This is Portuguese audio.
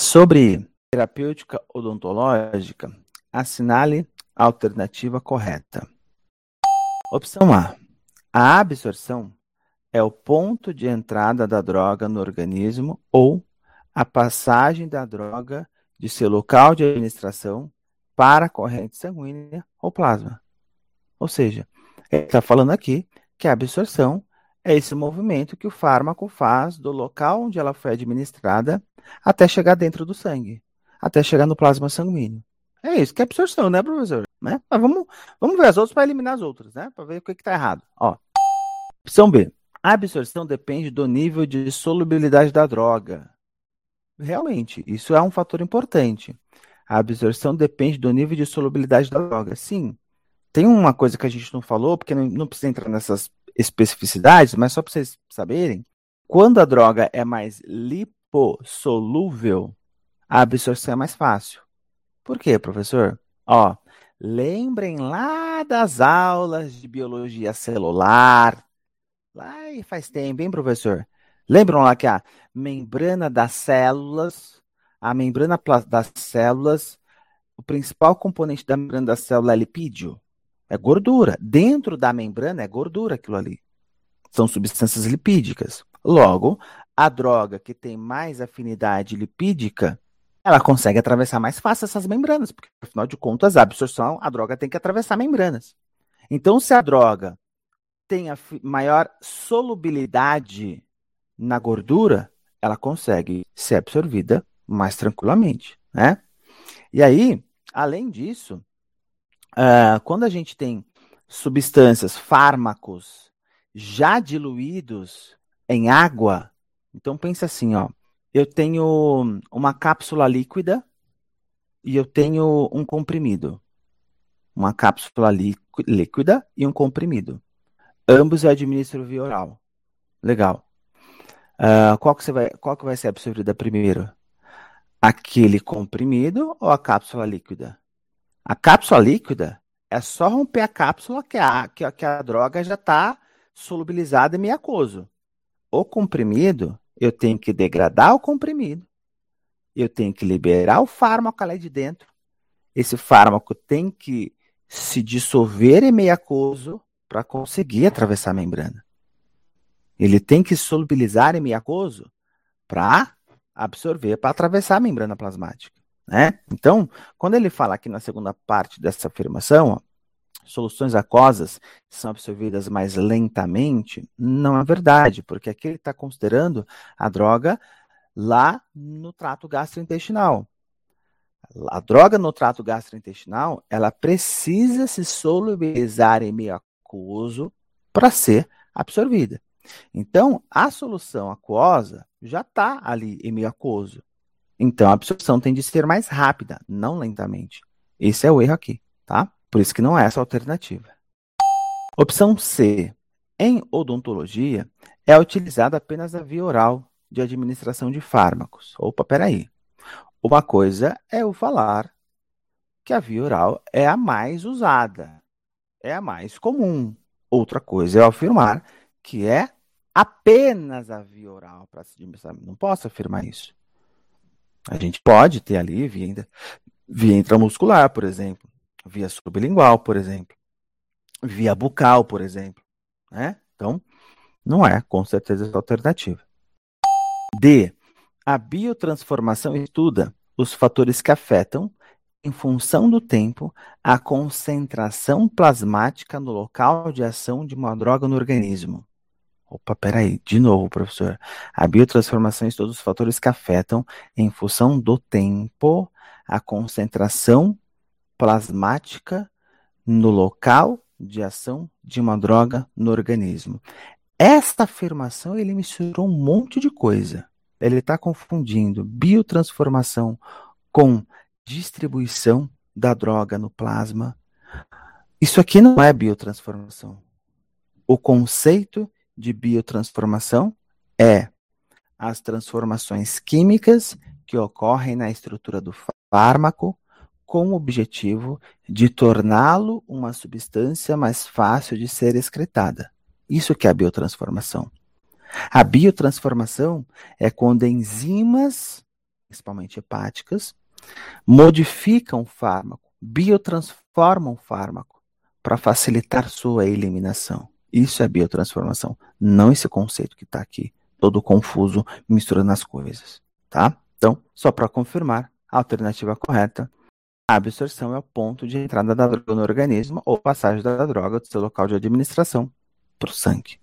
Sobre terapêutica odontológica, assinale a alternativa correta. Opção A. A absorção é o ponto de entrada da droga no organismo ou a passagem da droga de seu local de administração para a corrente sanguínea ou plasma. Ou seja, ele está falando aqui que a absorção é esse movimento que o fármaco faz do local onde ela foi administrada até chegar dentro do sangue, até chegar no plasma sanguíneo. É isso que é absorção, né, professor? Né? Mas vamos, vamos ver as outras para eliminar as outras, né? Para ver o que está errado. Ó. Opção B. A absorção depende do nível de solubilidade da droga. Realmente, isso é um fator importante. A absorção depende do nível de solubilidade da droga. Sim. Tem uma coisa que a gente não falou, porque não, não precisa entrar nessas especificidades, mas só para vocês saberem, quando a droga é mais lipossolúvel, a absorção é mais fácil. Por quê, professor? Ó, lembrem lá das aulas de biologia celular. Lá e faz tempo, hein, professor? Lembram lá que a membrana das células, a membrana das células, o principal componente da membrana da célula é lipídio? É gordura. Dentro da membrana é gordura aquilo ali. São substâncias lipídicas. Logo, a droga que tem mais afinidade lipídica, ela consegue atravessar mais fácil essas membranas, porque afinal de contas, a absorção, a droga tem que atravessar membranas. Então, se a droga tem a maior solubilidade na gordura, ela consegue ser absorvida mais tranquilamente, né? E aí, além disso, uh, quando a gente tem substâncias, fármacos já diluídos em água, então pensa assim, ó, eu tenho uma cápsula líquida e eu tenho um comprimido. Uma cápsula líquida e um comprimido. Ambos eu administro via oral. Legal. Uh, qual, que você vai, qual que vai ser absorvida primeiro? Aquele comprimido ou a cápsula líquida? A cápsula líquida é só romper a cápsula que a, que a, que a droga já está solubilizada em aquoso. O comprimido, eu tenho que degradar o comprimido, eu tenho que liberar o fármaco ali de dentro. Esse fármaco tem que se dissolver em meio aquoso para conseguir atravessar a membrana. Ele tem que solubilizar em meio aquoso para absorver, para atravessar a membrana plasmática. Né? Então, quando ele fala aqui na segunda parte dessa afirmação, ó, soluções aquosas são absorvidas mais lentamente, não é verdade, porque aqui ele está considerando a droga lá no trato gastrointestinal. A droga no trato gastrointestinal, ela precisa se solubilizar em meio aquoso para ser absorvida. Então, a solução aquosa já está ali em meio aquoso. Então a absorção tem de ser mais rápida, não lentamente. Esse é o erro aqui, tá? Por isso que não é essa alternativa. Opção C. Em odontologia, é utilizada apenas a via oral de administração de fármacos. Opa, peraí. Uma coisa é eu falar que a via oral é a mais usada, é a mais comum. Outra coisa é eu afirmar que é apenas a via oral para se administrar. Não posso afirmar isso. A gente pode ter ali via, via intramuscular, por exemplo, via sublingual, por exemplo, via bucal, por exemplo. Né? Então, não é com certeza essa alternativa. D. A biotransformação estuda os fatores que afetam, em função do tempo, a concentração plasmática no local de ação de uma droga no organismo. Opa, peraí, de novo, professor. A biotransformação todos os fatores que afetam, em função do tempo, a concentração plasmática no local de ação de uma droga no organismo. Esta afirmação ele misturou um monte de coisa. Ele está confundindo biotransformação com distribuição da droga no plasma. Isso aqui não é biotransformação. O conceito de biotransformação é as transformações químicas que ocorrem na estrutura do fármaco com o objetivo de torná-lo uma substância mais fácil de ser excretada. Isso que é a biotransformação. A biotransformação é quando enzimas principalmente hepáticas, modificam o fármaco, biotransformam o fármaco para facilitar sua eliminação. Isso é biotransformação, não esse conceito que está aqui, todo confuso, misturando as coisas, tá? Então, só para confirmar, a alternativa correta, a absorção é o ponto de entrada da droga no organismo ou passagem da droga do seu local de administração para o sangue.